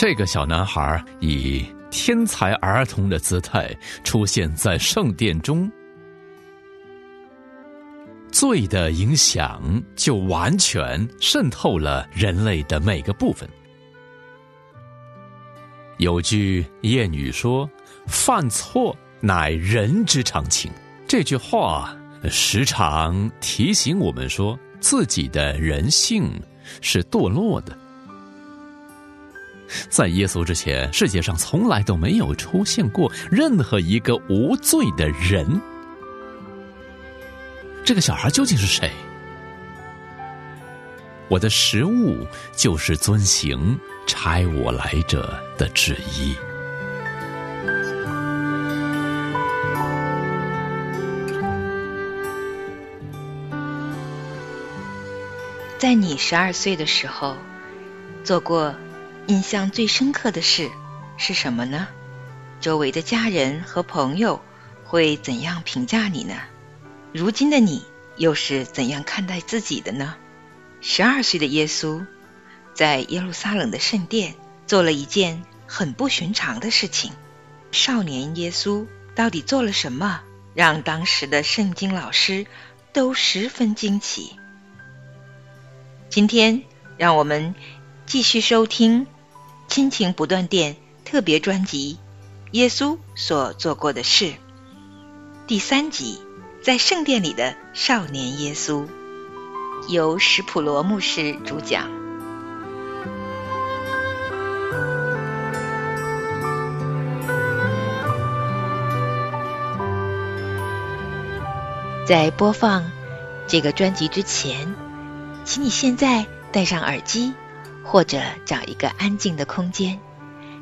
这个小男孩以天才儿童的姿态出现在圣殿中，罪的影响就完全渗透了人类的每个部分。有句谚语说：“犯错乃人之常情。”这句话时常提醒我们说，自己的人性是堕落的。在耶稣之前，世界上从来都没有出现过任何一个无罪的人。这个小孩究竟是谁？我的食物就是遵行差我来者的旨意。在你十二岁的时候，做过印象最深刻的事是什么呢？周围的家人和朋友会怎样评价你呢？如今的你又是怎样看待自己的呢？十二岁的耶稣在耶路撒冷的圣殿做了一件很不寻常的事情。少年耶稣到底做了什么，让当时的圣经老师都十分惊奇？今天，让我们继续收听《亲情不断电》特别专辑《耶稣所做过的事》第三集《在圣殿里的少年耶稣》，由史普罗牧师主讲。在播放这个专辑之前。请你现在戴上耳机，或者找一个安静的空间，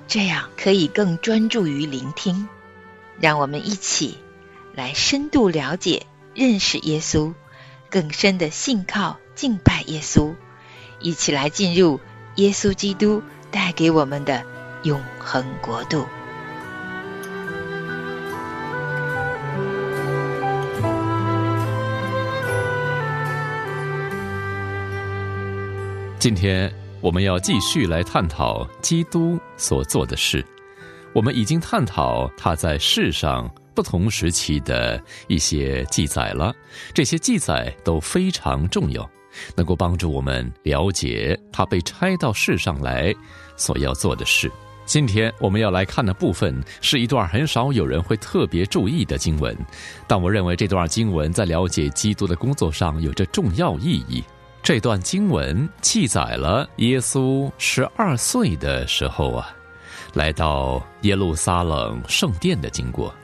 这样可以更专注于聆听。让我们一起来深度了解、认识耶稣，更深的信靠、敬拜耶稣，一起来进入耶稣基督带给我们的永恒国度。今天我们要继续来探讨基督所做的事。我们已经探讨他在世上不同时期的一些记载了，这些记载都非常重要，能够帮助我们了解他被差到世上来所要做的事。今天我们要来看的部分是一段很少有人会特别注意的经文，但我认为这段经文在了解基督的工作上有着重要意义。这段经文记载了耶稣十二岁的时候啊，来到耶路撒冷圣殿的经过。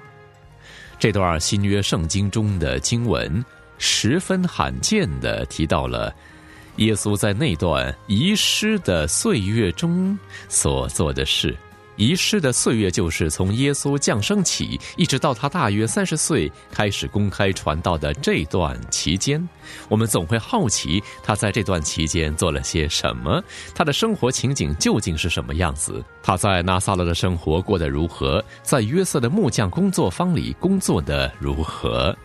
这段新约圣经中的经文十分罕见的提到了耶稣在那段遗失的岁月中所做的事。遗失的岁月，就是从耶稣降生起，一直到他大约三十岁开始公开传道的这段期间。我们总会好奇，他在这段期间做了些什么？他的生活情景究竟是什么样子？他在拿撒勒的生活过得如何？在约瑟的木匠工作坊里工作的如何？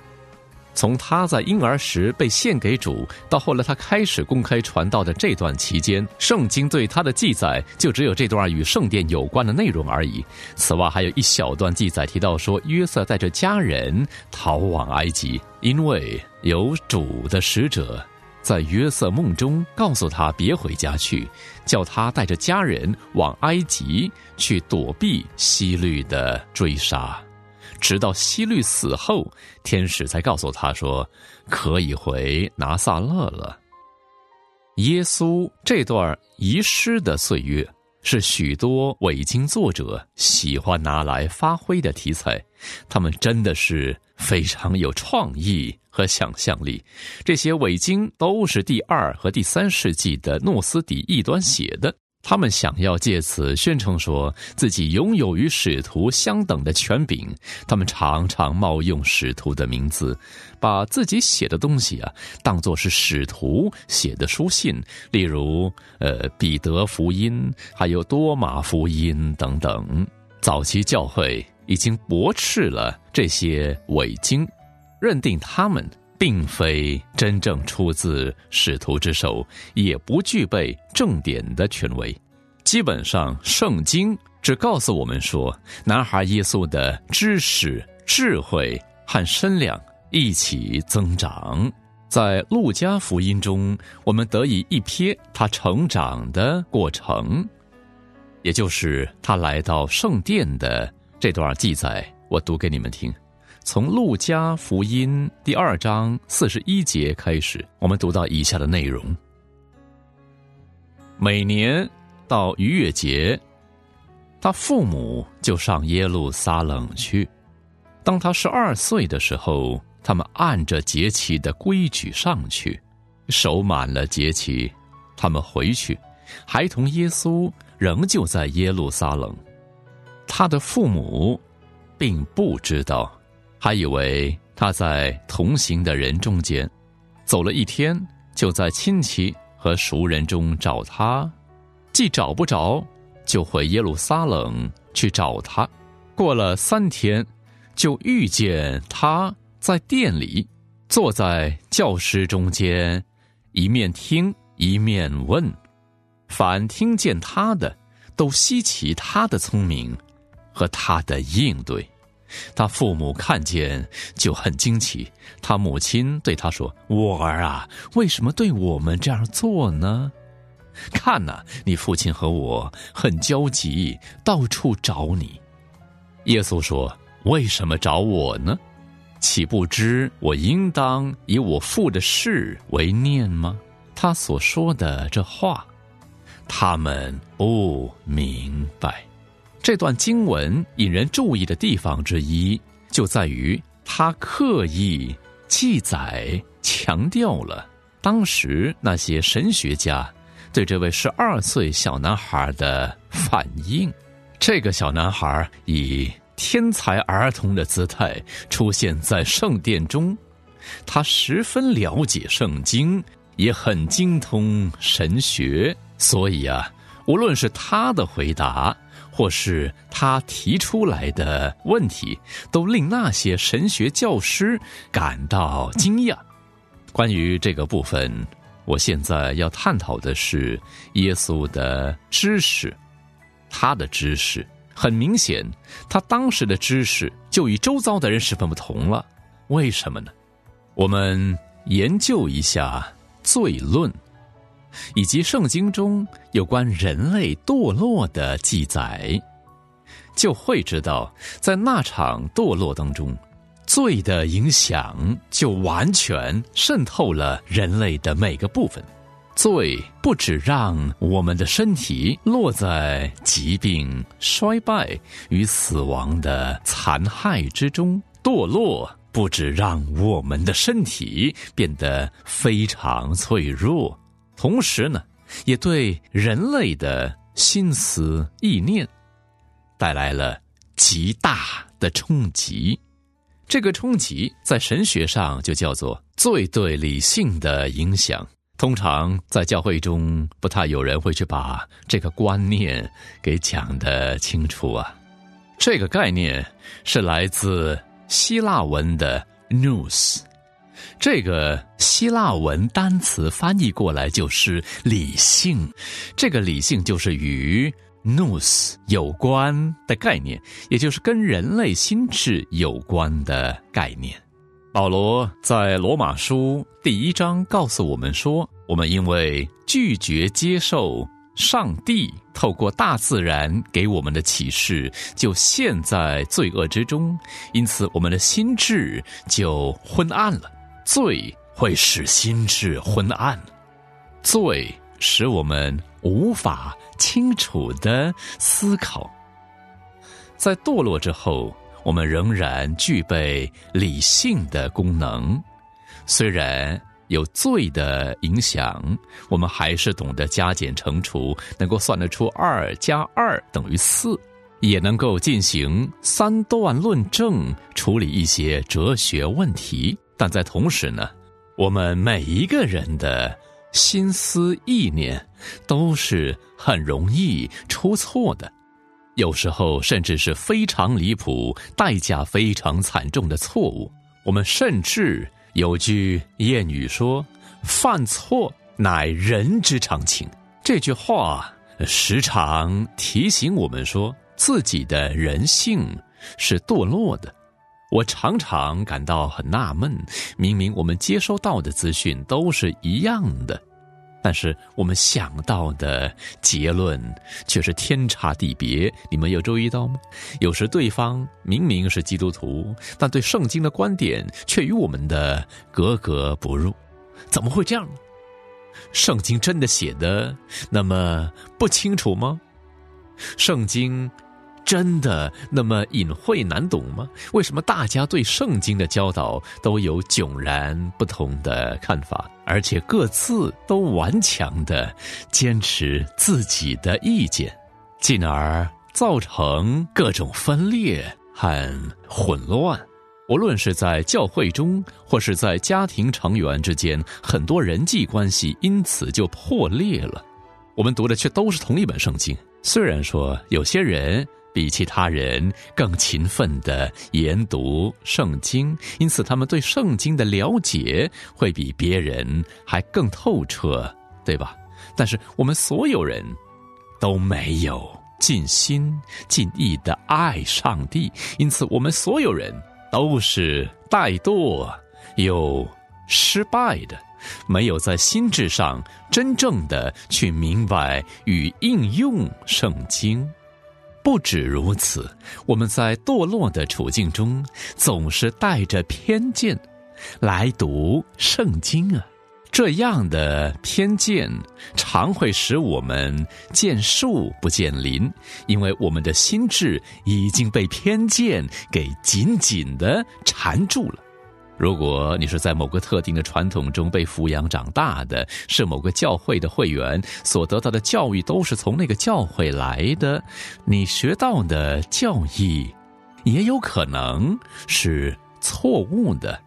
从他在婴儿时被献给主，到后来他开始公开传道的这段期间，圣经对他的记载就只有这段与圣殿有关的内容而已。此外，还有一小段记载提到说，约瑟带着家人逃往埃及，因为有主的使者在约瑟梦中告诉他别回家去，叫他带着家人往埃及去躲避希律的追杀。直到希律死后，天使才告诉他说：“可以回拿撒勒了。”耶稣这段遗失的岁月，是许多伪经作者喜欢拿来发挥的题材。他们真的是非常有创意和想象力。这些伪经都是第二和第三世纪的诺斯底异端写的。他们想要借此宣称说自己拥有与使徒相等的权柄。他们常常冒用使徒的名字，把自己写的东西啊当作是使徒写的书信，例如呃彼得福音，还有多马福音等等。早期教会已经驳斥了这些伪经，认定他们。并非真正出自使徒之手，也不具备正典的权威。基本上，圣经只告诉我们说，男孩耶稣的知识、智慧和身量一起增长。在路加福音中，我们得以一瞥他成长的过程，也就是他来到圣殿的这段记载。我读给你们听，从路加福音第二章四十一节开始，我们读到以下的内容：每年到逾越节，他父母就上耶路撒冷去。当他十二岁的时候。他们按着节期的规矩上去，守满了节期，他们回去，孩童耶稣仍旧在耶路撒冷。他的父母并不知道，还以为他在同行的人中间，走了一天，就在亲戚和熟人中找他，既找不着，就回耶路撒冷去找他。过了三天，就遇见他。在店里，坐在教师中间，一面听一面问，凡听见他的，都稀奇他的聪明和他的应对。他父母看见就很惊奇。他母亲对他说：“我儿啊，为什么对我们这样做呢？看呐，你父亲和我很焦急，到处找你。”耶稣说：“为什么找我呢？”岂不知我应当以我父的事为念吗？他所说的这话，他们不明白。这段经文引人注意的地方之一，就在于他刻意记载、强调了当时那些神学家对这位十二岁小男孩的反应。这个小男孩以。天才儿童的姿态出现在圣殿中，他十分了解圣经，也很精通神学，所以啊，无论是他的回答，或是他提出来的问题，都令那些神学教师感到惊讶。关于这个部分，我现在要探讨的是耶稣的知识，他的知识。很明显，他当时的知识就与周遭的人十分不同了。为什么呢？我们研究一下罪论，以及圣经中有关人类堕落的记载，就会知道，在那场堕落当中，罪的影响就完全渗透了人类的每个部分。罪不只让我们的身体落在疾病、衰败与死亡的残害之中，堕落不只让我们的身体变得非常脆弱，同时呢，也对人类的心思意念带来了极大的冲击。这个冲击在神学上就叫做最对理性的影响。通常在教会中，不太有人会去把这个观念给讲得清楚啊。这个概念是来自希腊文的 “news” 这个希腊文单词翻译过来就是理性。这个理性就是与 nous 有关的概念，也就是跟人类心智有关的概念。保罗在罗马书第一章告诉我们说：“我们因为拒绝接受上帝透过大自然给我们的启示，就陷在罪恶之中，因此我们的心智就昏暗了。罪会使心智昏暗，罪使我们无法清楚的思考。在堕落之后。”我们仍然具备理性的功能，虽然有罪的影响，我们还是懂得加减乘除，能够算得出二加二等于四，也能够进行三段论证，处理一些哲学问题。但在同时呢，我们每一个人的心思意念都是很容易出错的。有时候甚至是非常离谱、代价非常惨重的错误。我们甚至有句谚语说：“犯错乃人之常情。”这句话时常提醒我们说自己的人性是堕落的。我常常感到很纳闷，明明我们接收到的资讯都是一样的，但是我们想到的结论却是天差地别。你们有注意到吗？有时对方明明是基督徒，但对圣经的观点却与我们的格格不入。怎么会这样呢？圣经真的写的那么不清楚吗？圣经。真的那么隐晦难懂吗？为什么大家对圣经的教导都有迥然不同的看法，而且各自都顽强的坚持自己的意见，进而造成各种分裂和混乱？无论是在教会中，或是在家庭成员之间，很多人际关系因此就破裂了。我们读的却都是同一本圣经，虽然说有些人。比其他人更勤奋的研读圣经，因此他们对圣经的了解会比别人还更透彻，对吧？但是我们所有人都没有尽心尽意的爱上帝，因此我们所有人都是怠惰又失败的，没有在心智上真正的去明白与应用圣经。不止如此，我们在堕落的处境中，总是带着偏见来读圣经啊。这样的偏见常会使我们见树不见林，因为我们的心智已经被偏见给紧紧的缠住了。如果你是在某个特定的传统中被抚养长大的，是某个教会的会员，所得到的教育都是从那个教会来的，你学到的教义，也有可能是错误的。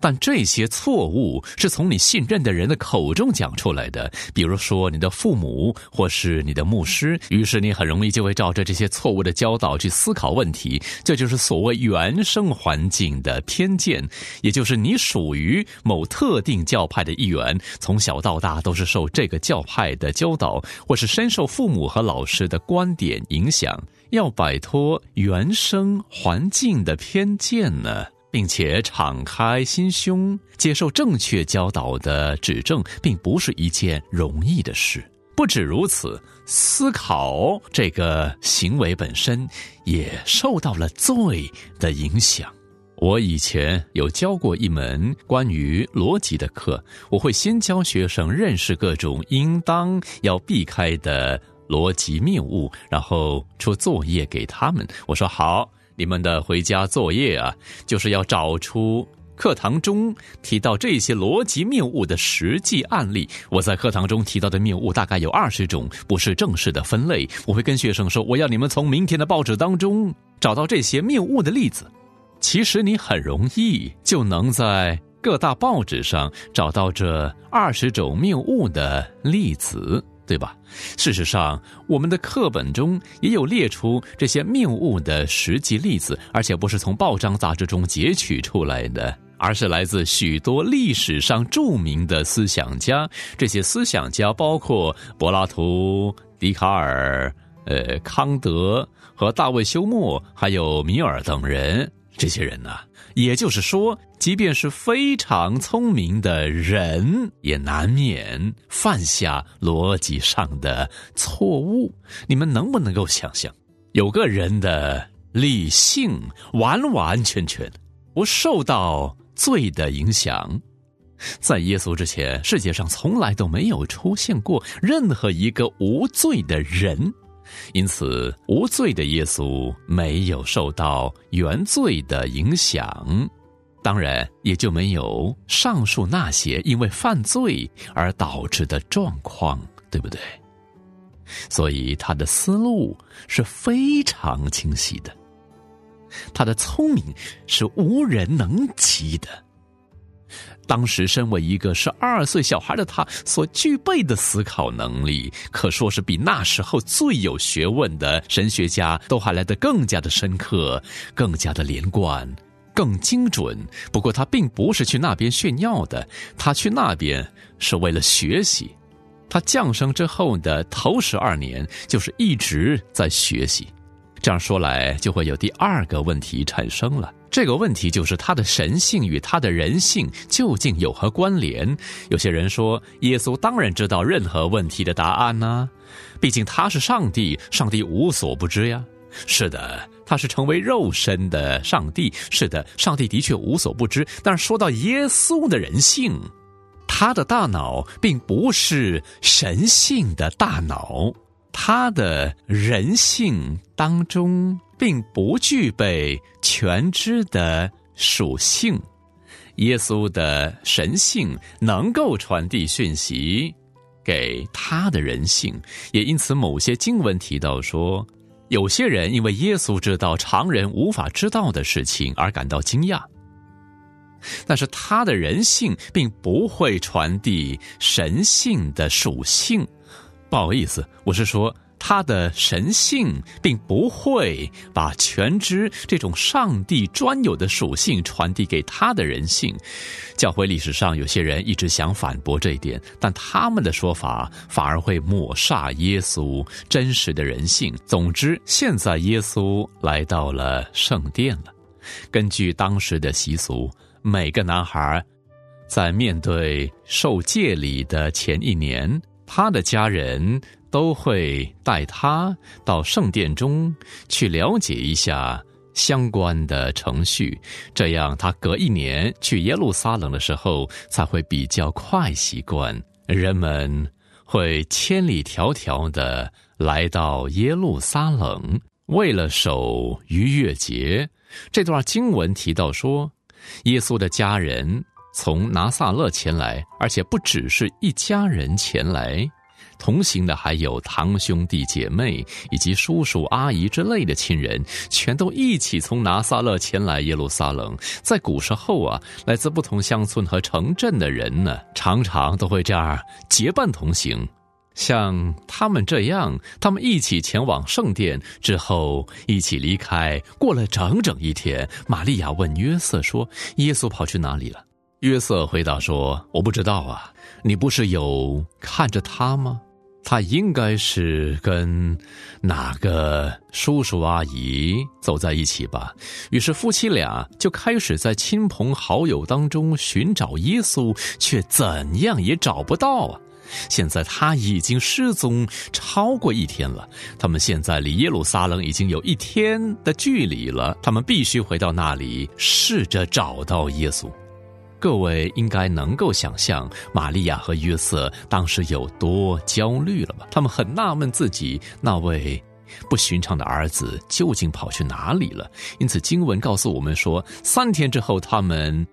但这些错误是从你信任的人的口中讲出来的，比如说你的父母或是你的牧师，于是你很容易就会照着这些错误的教导去思考问题。这就是所谓原生环境的偏见，也就是你属于某特定教派的一员，从小到大都是受这个教派的教导，或是深受父母和老师的观点影响。要摆脱原生环境的偏见呢？并且敞开心胸接受正确教导的指正，并不是一件容易的事。不止如此，思考这个行为本身也受到了罪的影响。我以前有教过一门关于逻辑的课，我会先教学生认识各种应当要避开的逻辑谬误，然后出作业给他们。我说好。你们的回家作业啊，就是要找出课堂中提到这些逻辑谬误的实际案例。我在课堂中提到的谬误大概有二十种，不是正式的分类。我会跟学生说，我要你们从明天的报纸当中找到这些谬误的例子。其实你很容易就能在各大报纸上找到这二十种谬误的例子。对吧？事实上，我们的课本中也有列出这些谬误的实际例子，而且不是从报章杂志中截取出来的，而是来自许多历史上著名的思想家。这些思想家包括柏拉图、笛卡尔、呃康德和大卫休谟，还有米尔等人。这些人呢？也就是说，即便是非常聪明的人，也难免犯下逻辑上的错误。你们能不能够想象，有个人的理性完完全全不受到罪的影响？在耶稣之前，世界上从来都没有出现过任何一个无罪的人。因此，无罪的耶稣没有受到原罪的影响，当然也就没有上述那些因为犯罪而导致的状况，对不对？所以他的思路是非常清晰的，他的聪明是无人能及的。当时，身为一个十二岁小孩的他所具备的思考能力，可说是比那时候最有学问的神学家都还来得更加的深刻、更加的连贯、更精准。不过，他并不是去那边炫耀的，他去那边是为了学习。他降生之后的头十二年，就是一直在学习。这样说来，就会有第二个问题产生了。这个问题就是他的神性与他的人性究竟有何关联？有些人说，耶稣当然知道任何问题的答案呢，毕竟他是上帝，上帝无所不知呀。是的，他是成为肉身的上帝。是的，上帝的确无所不知。但是说到耶稣的人性，他的大脑并不是神性的大脑。他的人性当中并不具备全知的属性，耶稣的神性能够传递讯息给他的人性，也因此某些经文提到说，有些人因为耶稣知道常人无法知道的事情而感到惊讶，但是他的人性并不会传递神性的属性。不好意思，我是说，他的神性并不会把全知这种上帝专有的属性传递给他的人性。教会历史上有些人一直想反驳这一点，但他们的说法反而会抹煞耶稣真实的人性。总之，现在耶稣来到了圣殿了。根据当时的习俗，每个男孩在面对受戒礼的前一年。他的家人都会带他到圣殿中去了解一下相关的程序，这样他隔一年去耶路撒冷的时候才会比较快习惯。人们会千里迢迢的来到耶路撒冷，为了守逾越节。这段经文提到说，耶稣的家人。从拿撒勒前来，而且不只是一家人前来，同行的还有堂兄弟姐妹以及叔叔阿姨之类的亲人，全都一起从拿撒勒前来耶路撒冷。在古时候啊，来自不同乡村和城镇的人呢，常常都会这样结伴同行。像他们这样，他们一起前往圣殿之后，一起离开。过了整整一天，玛利亚问约瑟说：“耶稣跑去哪里了？”约瑟回答说：“我不知道啊，你不是有看着他吗？他应该是跟哪个叔叔阿姨走在一起吧。”于是夫妻俩就开始在亲朋好友当中寻找耶稣，却怎样也找不到啊！现在他已经失踪超过一天了。他们现在离耶路撒冷已经有一天的距离了，他们必须回到那里，试着找到耶稣。各位应该能够想象，玛利亚和约瑟当时有多焦虑了吧？他们很纳闷自己那位不寻常的儿子究竟跑去哪里了。因此，经文告诉我们说，三天之后，他们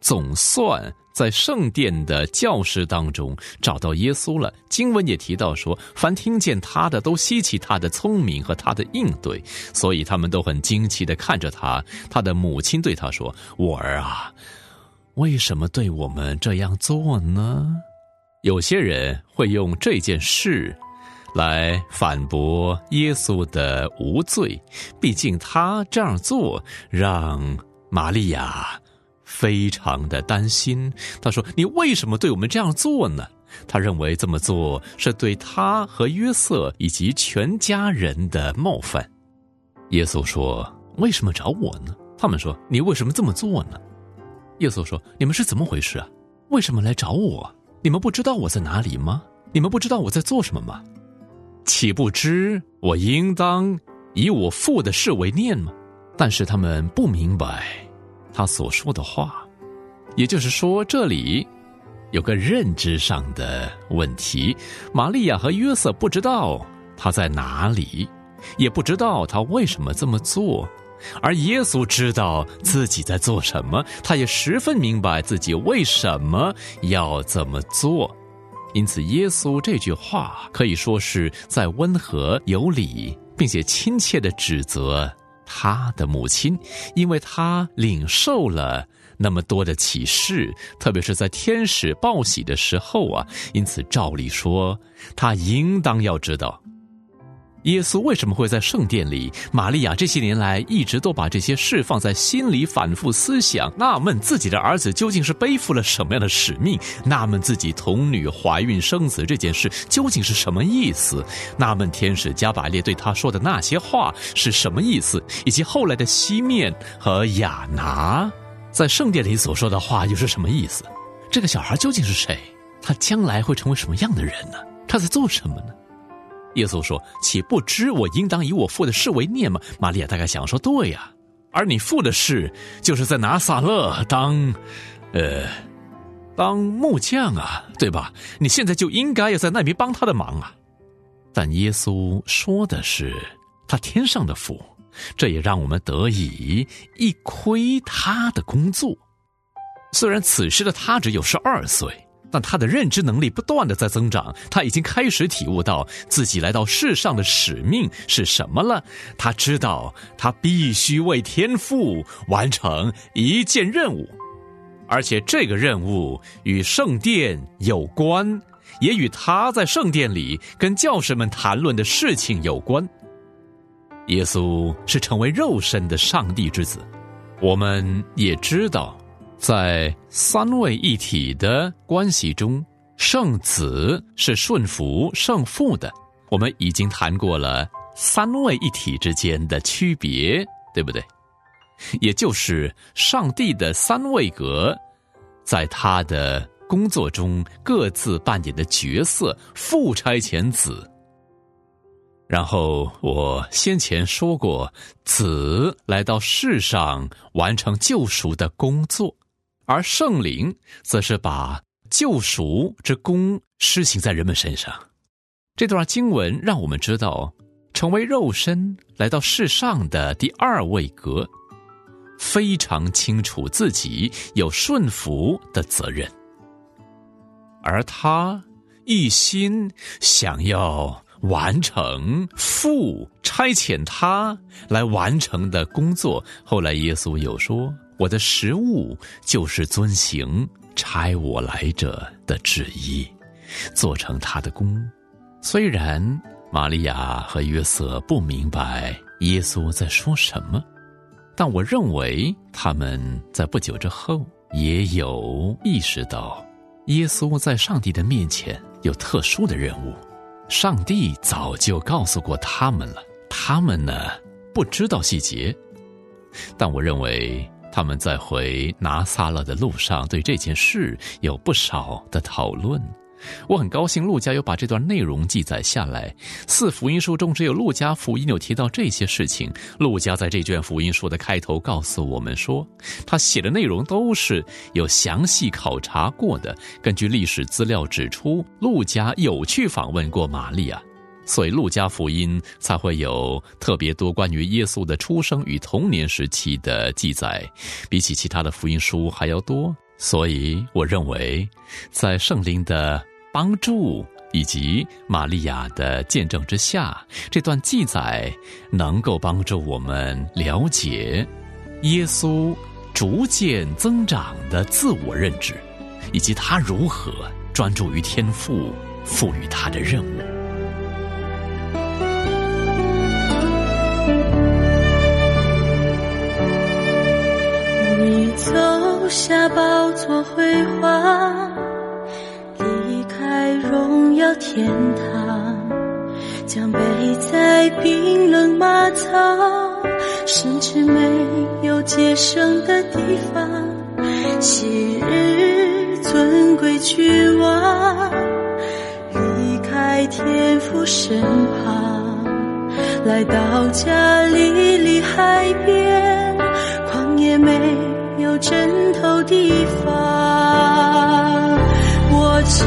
总算在圣殿的教室当中找到耶稣了。经文也提到说，凡听见他的都稀奇他的聪明和他的应对，所以他们都很惊奇的看着他。他的母亲对他说：“我儿啊。”为什么对我们这样做呢？有些人会用这件事来反驳耶稣的无罪，毕竟他这样做让玛利亚非常的担心。他说：“你为什么对我们这样做呢？”他认为这么做是对他和约瑟以及全家人的冒犯。耶稣说：“为什么找我呢？”他们说：“你为什么这么做呢？”耶稣说：“你们是怎么回事啊？为什么来找我？你们不知道我在哪里吗？你们不知道我在做什么吗？岂不知我应当以我父的事为念吗？”但是他们不明白他所说的话，也就是说，这里有个认知上的问题。玛利亚和约瑟不知道他在哪里，也不知道他为什么这么做。而耶稣知道自己在做什么，他也十分明白自己为什么要这么做，因此耶稣这句话可以说是在温和有礼，并且亲切的指责他的母亲，因为他领受了那么多的启示，特别是在天使报喜的时候啊，因此照理说他应当要知道。耶稣为什么会在圣殿里？玛利亚这些年来一直都把这些事放在心里，反复思想，纳闷自己的儿子究竟是背负了什么样的使命？纳闷自己童女怀孕生子这件事究竟是什么意思？纳闷天使加百列对他说的那些话是什么意思？以及后来的西面和亚拿在圣殿里所说的话又是什么意思？这个小孩究竟是谁？他将来会成为什么样的人呢？他在做什么呢？耶稣说：“岂不知我应当以我父的事为念吗？”玛利亚大概想说：“对呀，而你父的事就是在拿撒勒当，呃，当木匠啊，对吧？你现在就应该要在那边帮他的忙啊。”但耶稣说的是他天上的父，这也让我们得以一窥他的工作。虽然此时的他只有十二岁。但他的认知能力不断的在增长，他已经开始体悟到自己来到世上的使命是什么了。他知道他必须为天父完成一件任务，而且这个任务与圣殿有关，也与他在圣殿里跟教士们谈论的事情有关。耶稣是成为肉身的上帝之子，我们也知道。在三位一体的关系中，圣子是顺服圣父的。我们已经谈过了三位一体之间的区别，对不对？也就是上帝的三位格，在他的工作中各自扮演的角色。父差遣子，然后我先前说过，子来到世上完成救赎的工作。而圣灵则是把救赎之功施行在人们身上。这段经文让我们知道，成为肉身来到世上的第二位格，非常清楚自己有顺服的责任，而他一心想要完成父差遣他来完成的工作。后来耶稣有说。我的食物就是遵行差我来者的旨意，做成他的功。虽然玛利亚和约瑟不明白耶稣在说什么，但我认为他们在不久之后也有意识到，耶稣在上帝的面前有特殊的任务。上帝早就告诉过他们了，他们呢不知道细节，但我认为。他们在回拿撒勒的路上，对这件事有不少的讨论。我很高兴，陆家有把这段内容记载下来。四福音书中，只有陆家福音有提到这些事情。陆家在这卷福音书的开头告诉我们说，他写的内容都是有详细考察过的。根据历史资料指出，陆家有去访问过玛利亚。所以，路加福音才会有特别多关于耶稣的出生与童年时期的记载，比起其他的福音书还要多。所以，我认为，在圣灵的帮助以及玛利亚的见证之下，这段记载能够帮助我们了解耶稣逐渐增长的自我认知，以及他如何专注于天赋赋予他的任务。留下宝座辉煌，离开荣耀天堂，将背在冰冷马槽，甚至没有接生的地方。昔日尊贵君王，离开天父身旁，来到加利利海边，旷野美。枕头地方，我知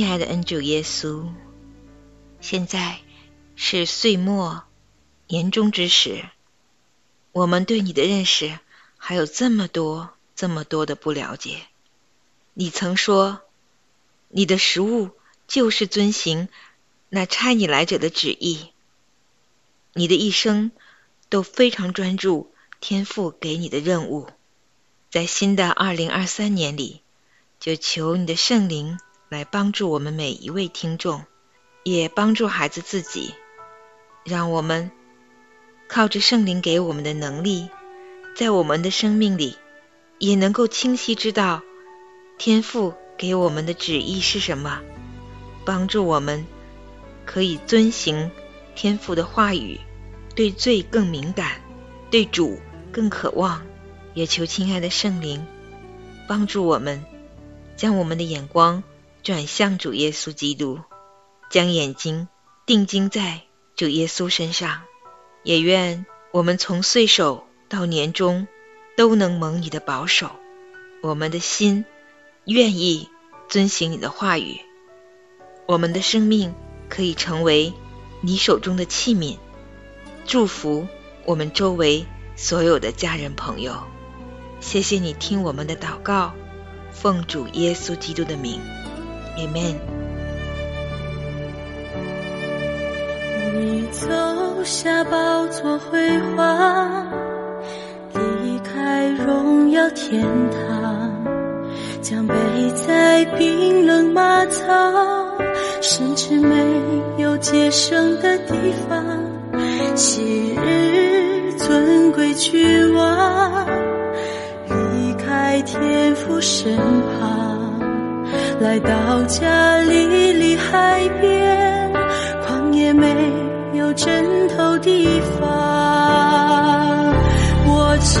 亲爱的恩主耶稣，现在是岁末年终之时，我们对你的认识还有这么多、这么多的不了解。你曾说，你的食物就是遵行那差你来者的旨意。你的一生都非常专注天父给你的任务，在新的二零二三年里，就求你的圣灵来帮助我们每一位听众，也帮助孩子自己，让我们靠着圣灵给我们的能力，在我们的生命里也能够清晰知道天赋给我们的旨意是什么，帮助我们可以遵行。天赋的话语，对罪更敏感，对主更渴望，也求亲爱的圣灵帮助我们，将我们的眼光转向主耶稣基督，将眼睛定睛在主耶稣身上。也愿我们从岁首到年终都能蒙你的保守，我们的心愿意遵行你的话语，我们的生命可以成为。你手中的器皿，祝福我们周围所有的家人朋友。谢谢你听我们的祷告，奉主耶稣基督的名，Amen。你走下宝座辉煌，离开荣耀天堂，将背在冰冷马槽。甚至没有接生的地方，昔日尊贵君王，离开天父身旁，来到家里离海边，旷野没有枕头地方，我知